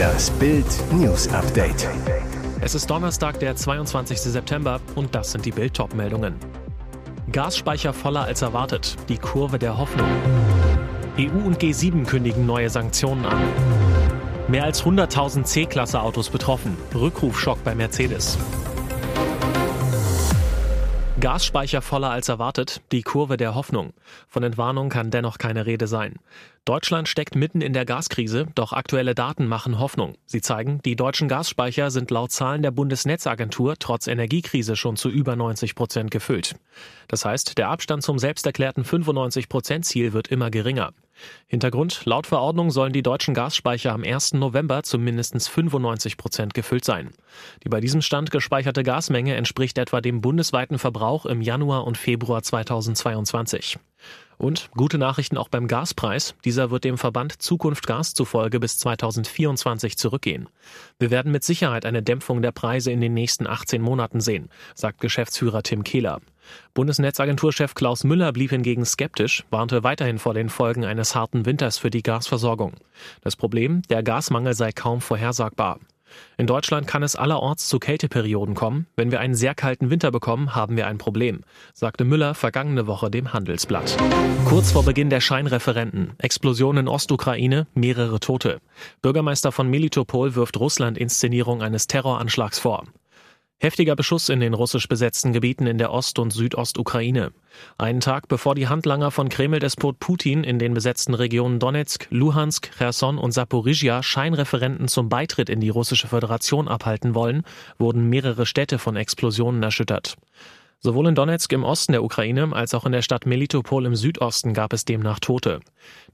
Das Bild News Update. Es ist Donnerstag, der 22. September und das sind die Bild meldungen Gasspeicher voller als erwartet. Die Kurve der Hoffnung. EU und G7 kündigen neue Sanktionen an. Mehr als 100.000 C-Klasse-Autos betroffen. Rückrufschock bei Mercedes. Gasspeicher voller als erwartet, die Kurve der Hoffnung. Von Entwarnung kann dennoch keine Rede sein. Deutschland steckt mitten in der Gaskrise, doch aktuelle Daten machen Hoffnung. Sie zeigen, die deutschen Gasspeicher sind laut Zahlen der Bundesnetzagentur trotz Energiekrise schon zu über 90 Prozent gefüllt. Das heißt, der Abstand zum selbsterklärten 95 Prozent Ziel wird immer geringer. Hintergrund, laut Verordnung sollen die deutschen Gasspeicher am 1. November zu mindestens 95 Prozent gefüllt sein. Die bei diesem Stand gespeicherte Gasmenge entspricht etwa dem bundesweiten Verbrauch im Januar und Februar 2022. Und gute Nachrichten auch beim Gaspreis. Dieser wird dem Verband Zukunft Gas zufolge bis 2024 zurückgehen. Wir werden mit Sicherheit eine Dämpfung der Preise in den nächsten 18 Monaten sehen, sagt Geschäftsführer Tim Kehler. Bundesnetzagenturchef Klaus Müller blieb hingegen skeptisch, warnte weiterhin vor den Folgen eines harten Winters für die Gasversorgung. Das Problem, der Gasmangel sei kaum vorhersagbar. In Deutschland kann es allerorts zu Kälteperioden kommen. Wenn wir einen sehr kalten Winter bekommen, haben wir ein Problem, sagte Müller vergangene Woche dem Handelsblatt. Kurz vor Beginn der Scheinreferenten, Explosion in Ostukraine, mehrere Tote. Bürgermeister von Melitopol wirft Russland Inszenierung eines Terroranschlags vor. Heftiger Beschuss in den russisch besetzten Gebieten in der Ost- und Südostukraine. Einen Tag bevor die Handlanger von Kreml-Despot Putin in den besetzten Regionen Donetsk, Luhansk, Cherson und Saporizhia Scheinreferenten zum Beitritt in die russische Föderation abhalten wollen, wurden mehrere Städte von Explosionen erschüttert. Sowohl in Donetsk im Osten der Ukraine als auch in der Stadt Melitopol im Südosten gab es demnach Tote.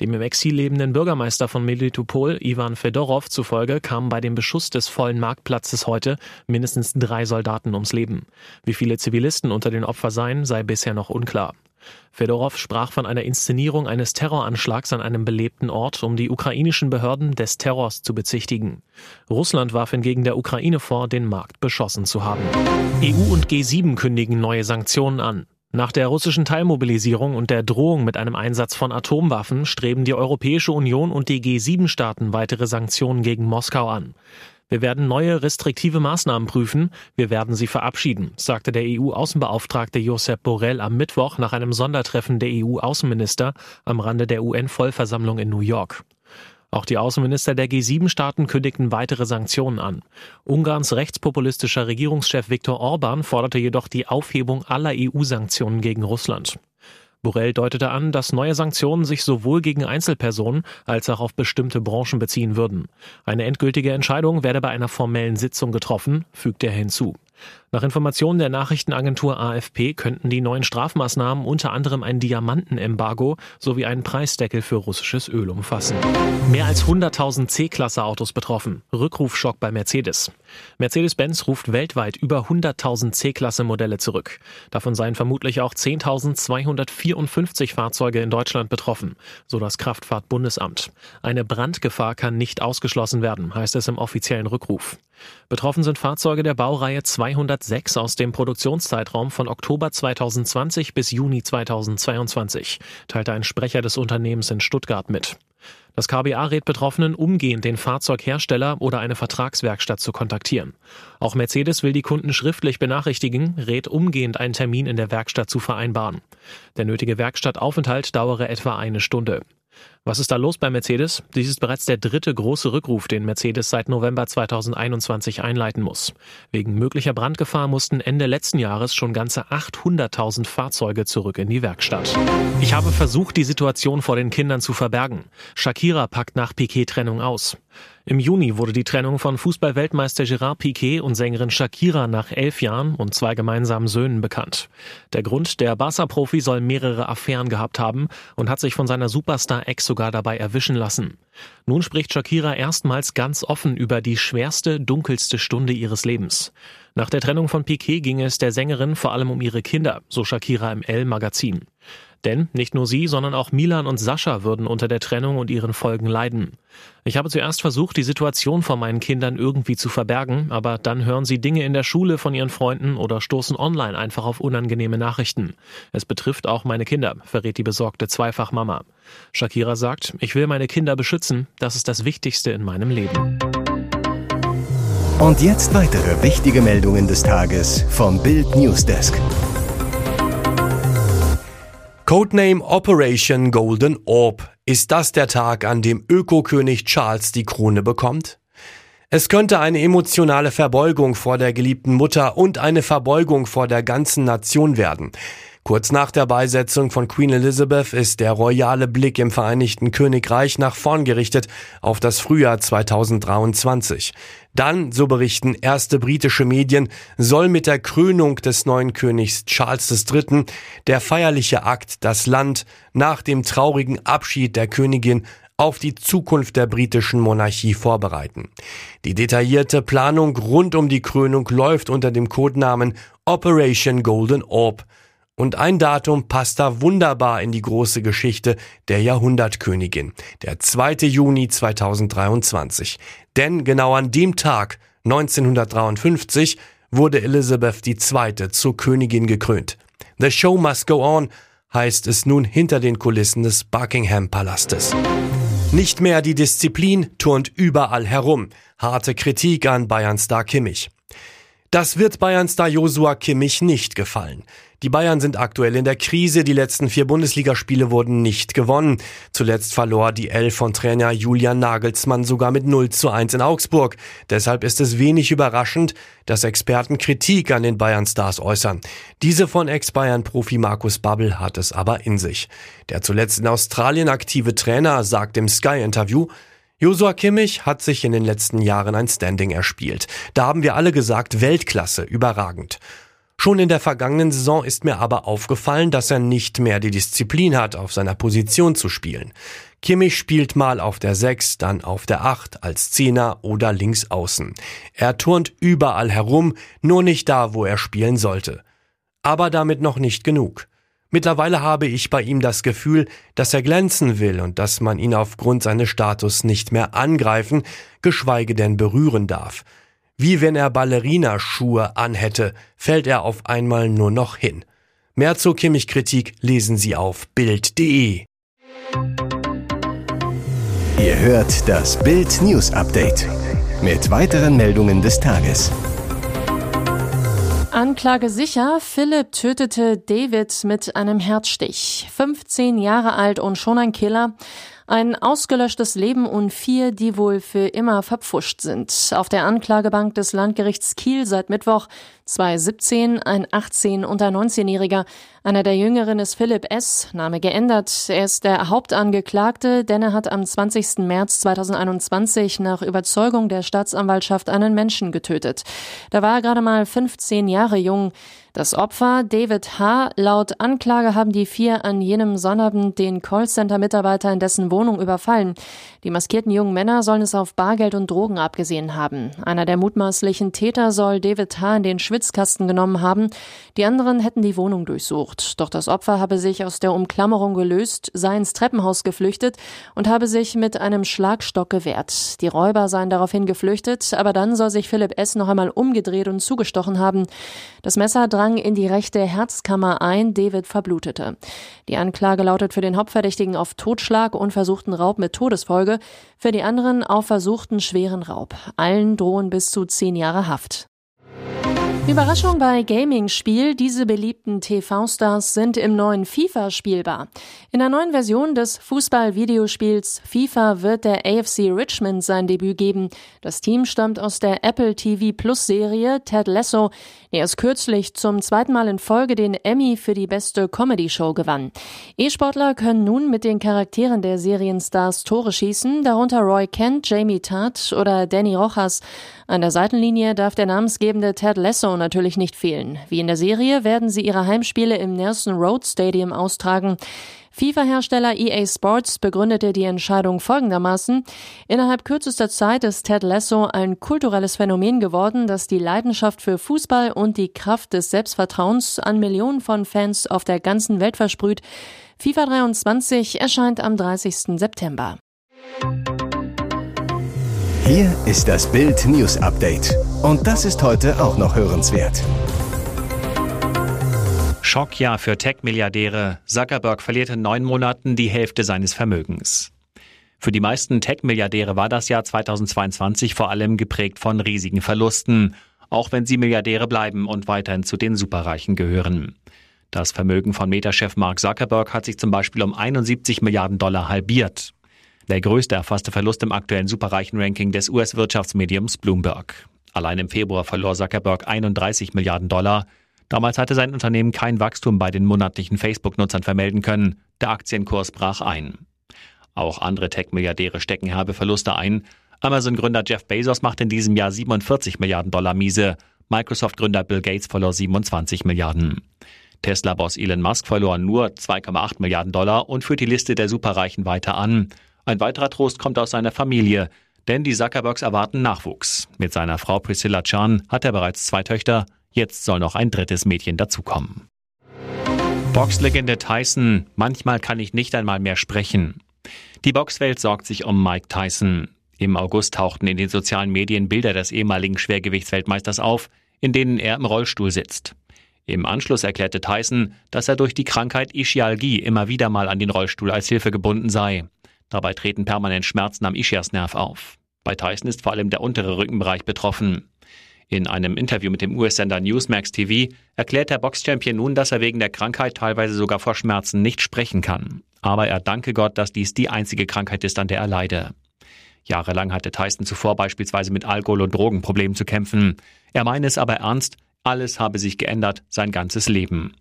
Dem im Exil lebenden Bürgermeister von Melitopol, Ivan Fedorov, zufolge kamen bei dem Beschuss des vollen Marktplatzes heute mindestens drei Soldaten ums Leben. Wie viele Zivilisten unter den Opfern seien, sei bisher noch unklar. Fedorov sprach von einer Inszenierung eines Terroranschlags an einem belebten Ort, um die ukrainischen Behörden des Terrors zu bezichtigen. Russland warf hingegen der Ukraine vor, den Markt beschossen zu haben. EU und G7 kündigen neue Sanktionen an. Nach der russischen Teilmobilisierung und der Drohung mit einem Einsatz von Atomwaffen streben die Europäische Union und die G7-Staaten weitere Sanktionen gegen Moskau an. Wir werden neue restriktive Maßnahmen prüfen. Wir werden sie verabschieden, sagte der EU-Außenbeauftragte Josep Borrell am Mittwoch nach einem Sondertreffen der EU-Außenminister am Rande der UN-Vollversammlung in New York. Auch die Außenminister der G7-Staaten kündigten weitere Sanktionen an. Ungarns rechtspopulistischer Regierungschef Viktor Orban forderte jedoch die Aufhebung aller EU-Sanktionen gegen Russland. Borrell deutete an, dass neue Sanktionen sich sowohl gegen Einzelpersonen als auch auf bestimmte Branchen beziehen würden. Eine endgültige Entscheidung werde bei einer formellen Sitzung getroffen, fügte er hinzu. Nach Informationen der Nachrichtenagentur AFP könnten die neuen Strafmaßnahmen unter anderem ein Diamantenembargo sowie einen Preisdeckel für russisches Öl umfassen. Mehr als 100.000 C-Klasse-Autos betroffen. Rückrufschock bei Mercedes. Mercedes-Benz ruft weltweit über 100.000 C-Klasse-Modelle zurück. Davon seien vermutlich auch 10.254 Fahrzeuge in Deutschland betroffen, so das Kraftfahrtbundesamt. Eine Brandgefahr kann nicht ausgeschlossen werden, heißt es im offiziellen Rückruf. Betroffen sind Fahrzeuge der Baureihe 206 aus dem Produktionszeitraum von Oktober 2020 bis Juni 2022, teilte ein Sprecher des Unternehmens in Stuttgart mit. Das KBA rät Betroffenen umgehend, den Fahrzeughersteller oder eine Vertragswerkstatt zu kontaktieren. Auch Mercedes will die Kunden schriftlich benachrichtigen, rät umgehend einen Termin in der Werkstatt zu vereinbaren. Der nötige Werkstattaufenthalt dauere etwa eine Stunde. Was ist da los bei Mercedes? Dies ist bereits der dritte große Rückruf, den Mercedes seit November 2021 einleiten muss. Wegen möglicher Brandgefahr mussten Ende letzten Jahres schon ganze 800.000 Fahrzeuge zurück in die Werkstatt. Ich habe versucht, die Situation vor den Kindern zu verbergen. Shakira packt nach Piquet-Trennung aus. Im Juni wurde die Trennung von Fußballweltmeister Gerard Piquet und Sängerin Shakira nach elf Jahren und zwei gemeinsamen Söhnen bekannt. Der Grund, der Barca-Profi soll mehrere Affären gehabt haben und hat sich von seiner Superstar-Ex sogar dabei erwischen lassen. Nun spricht Shakira erstmals ganz offen über die schwerste, dunkelste Stunde ihres Lebens. Nach der Trennung von Piquet ging es der Sängerin vor allem um ihre Kinder, so Shakira im L-Magazin. Denn nicht nur sie, sondern auch Milan und Sascha würden unter der Trennung und ihren Folgen leiden. Ich habe zuerst versucht, die Situation vor meinen Kindern irgendwie zu verbergen, aber dann hören sie Dinge in der Schule von ihren Freunden oder stoßen online einfach auf unangenehme Nachrichten. Es betrifft auch meine Kinder, verrät die besorgte Zweifachmama. Shakira sagt, ich will meine Kinder beschützen, das ist das Wichtigste in meinem Leben. Und jetzt weitere wichtige Meldungen des Tages vom Bild Newsdesk. Codename Operation Golden Orb. Ist das der Tag, an dem Ökokönig Charles die Krone bekommt? Es könnte eine emotionale Verbeugung vor der geliebten Mutter und eine Verbeugung vor der ganzen Nation werden. Kurz nach der Beisetzung von Queen Elizabeth ist der royale Blick im Vereinigten Königreich nach vorn gerichtet auf das Frühjahr 2023. Dann, so berichten erste britische Medien, soll mit der Krönung des neuen Königs Charles III. der feierliche Akt das Land nach dem traurigen Abschied der Königin auf die Zukunft der britischen Monarchie vorbereiten. Die detaillierte Planung rund um die Krönung läuft unter dem Codenamen Operation Golden Orb. Und ein Datum passt da wunderbar in die große Geschichte der Jahrhundertkönigin, der 2. Juni 2023. Denn genau an dem Tag, 1953, wurde Elizabeth II. zur Königin gekrönt. The Show Must Go On heißt es nun hinter den Kulissen des Buckingham Palastes. Nicht mehr die Disziplin turnt überall herum. Harte Kritik an Bayern-Star Kimmich. Das wird Bayern-Star Josua Kimmich nicht gefallen. Die Bayern sind aktuell in der Krise. Die letzten vier Bundesligaspiele wurden nicht gewonnen. Zuletzt verlor die Elf von Trainer Julian Nagelsmann sogar mit 0 zu 1 in Augsburg. Deshalb ist es wenig überraschend, dass Experten Kritik an den Bayern-Stars äußern. Diese von Ex-Bayern-Profi Markus Babbel hat es aber in sich. Der zuletzt in Australien aktive Trainer sagt im Sky-Interview, Josua Kimmich hat sich in den letzten Jahren ein Standing erspielt. Da haben wir alle gesagt, Weltklasse, überragend. Schon in der vergangenen Saison ist mir aber aufgefallen, dass er nicht mehr die Disziplin hat, auf seiner Position zu spielen. Kimmich spielt mal auf der 6, dann auf der 8, als Zehner oder links außen. Er turnt überall herum, nur nicht da, wo er spielen sollte. Aber damit noch nicht genug. Mittlerweile habe ich bei ihm das Gefühl, dass er glänzen will und dass man ihn aufgrund seines Status nicht mehr angreifen, geschweige denn berühren darf. Wie wenn er Ballerinaschuhe anhätte, fällt er auf einmal nur noch hin. Mehr zur Kimmich-Kritik lesen Sie auf Bild.de. Ihr hört das Bild News Update mit weiteren Meldungen des Tages. Anklage sicher, Philipp tötete David mit einem Herzstich. 15 Jahre alt und schon ein Killer. Ein ausgelöschtes Leben und vier, die wohl für immer verpfuscht sind. Auf der Anklagebank des Landgerichts Kiel seit Mittwoch zwei 17, ein 18 und ein 19-Jähriger. Einer der Jüngeren ist Philipp S., Name geändert. Er ist der Hauptangeklagte, denn er hat am 20. März 2021 nach Überzeugung der Staatsanwaltschaft einen Menschen getötet. Da war er gerade mal 15 Jahre jung. Das Opfer, David H., laut Anklage haben die vier an jenem Sonnabend den Callcenter-Mitarbeiter in dessen Wohnung überfallen. Die maskierten jungen Männer sollen es auf Bargeld und Drogen abgesehen haben. Einer der mutmaßlichen Täter soll David H. in den Schwitzkasten genommen haben. Die anderen hätten die Wohnung durchsucht. Doch das Opfer habe sich aus der Umklammerung gelöst, sei ins Treppenhaus geflüchtet und habe sich mit einem Schlagstock gewehrt. Die Räuber seien daraufhin geflüchtet, aber dann soll sich Philipp S. noch einmal umgedreht und zugestochen haben. Das Messer drang in die rechte Herzkammer ein, David verblutete. Die Anklage lautet für den Hauptverdächtigen auf Totschlag und versuchten Raub mit Todesfolge, für die anderen auf versuchten schweren Raub. Allen drohen bis zu zehn Jahre Haft. Überraschung bei Gaming-Spiel. Diese beliebten TV-Stars sind im neuen FIFA spielbar. In der neuen Version des Fußball-Videospiels FIFA wird der AFC Richmond sein Debüt geben. Das Team stammt aus der Apple TV Plus Serie Ted Lasso, der erst kürzlich zum zweiten Mal in Folge den Emmy für die beste Comedy-Show gewann. E-Sportler können nun mit den Charakteren der Serienstars Tore schießen, darunter Roy Kent, Jamie Tart oder Danny Rojas. An der Seitenlinie darf der namensgebende Ted Lasso natürlich nicht fehlen. Wie in der Serie werden sie ihre Heimspiele im Nelson Road Stadium austragen. FIFA-Hersteller EA Sports begründete die Entscheidung folgendermaßen. Innerhalb kürzester Zeit ist Ted Lasso ein kulturelles Phänomen geworden, das die Leidenschaft für Fußball und die Kraft des Selbstvertrauens an Millionen von Fans auf der ganzen Welt versprüht. FIFA 23 erscheint am 30. September. Hier ist das Bild News Update. Und das ist heute auch noch hörenswert. Schockjahr für Tech-Milliardäre. Zuckerberg verliert in neun Monaten die Hälfte seines Vermögens. Für die meisten Tech-Milliardäre war das Jahr 2022 vor allem geprägt von riesigen Verlusten, auch wenn sie Milliardäre bleiben und weiterhin zu den Superreichen gehören. Das Vermögen von Meta-Chef Mark Zuckerberg hat sich zum Beispiel um 71 Milliarden Dollar halbiert. Der größte erfasste Verlust im aktuellen Superreichen-Ranking des US-Wirtschaftsmediums Bloomberg. Allein im Februar verlor Zuckerberg 31 Milliarden Dollar. Damals hatte sein Unternehmen kein Wachstum bei den monatlichen Facebook-Nutzern vermelden können. Der Aktienkurs brach ein. Auch andere Tech-Milliardäre stecken herbe Verluste ein. Amazon-Gründer Jeff Bezos macht in diesem Jahr 47 Milliarden Dollar miese. Microsoft-Gründer Bill Gates verlor 27 Milliarden. Tesla-Boss Elon Musk verlor nur 2,8 Milliarden Dollar und führt die Liste der Superreichen weiter an. Ein weiterer Trost kommt aus seiner Familie, denn die Zuckerbergs erwarten Nachwuchs. Mit seiner Frau Priscilla Chan hat er bereits zwei Töchter, jetzt soll noch ein drittes Mädchen dazukommen. Boxlegende Tyson, manchmal kann ich nicht einmal mehr sprechen. Die Boxwelt sorgt sich um Mike Tyson. Im August tauchten in den sozialen Medien Bilder des ehemaligen Schwergewichtsweltmeisters auf, in denen er im Rollstuhl sitzt. Im Anschluss erklärte Tyson, dass er durch die Krankheit Ischialgie immer wieder mal an den Rollstuhl als Hilfe gebunden sei. Dabei treten permanent Schmerzen am Ischiasnerv auf. Bei Tyson ist vor allem der untere Rückenbereich betroffen. In einem Interview mit dem US-Sender Newsmax TV erklärt der Boxchampion nun, dass er wegen der Krankheit teilweise sogar vor Schmerzen nicht sprechen kann aber er danke Gott, dass dies die einzige Krankheit ist, an der er leide. Jahrelang hatte Tyson zuvor beispielsweise mit Alkohol- und Drogenproblemen zu kämpfen. Er meine es aber ernst, alles habe sich geändert, sein ganzes Leben.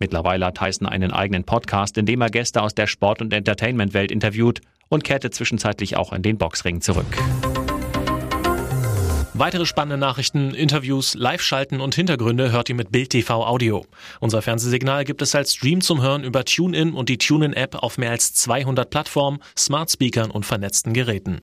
Mittlerweile hat Tyson einen eigenen Podcast, in dem er Gäste aus der Sport- und Entertainment-Welt interviewt und kehrte zwischenzeitlich auch in den Boxring zurück. Weitere spannende Nachrichten, Interviews, Live-Schalten und Hintergründe hört ihr mit Bild TV Audio. Unser Fernsehsignal gibt es als Stream zum Hören über TuneIn und die TuneIn-App auf mehr als 200 Plattformen, Smart Speakern und vernetzten Geräten.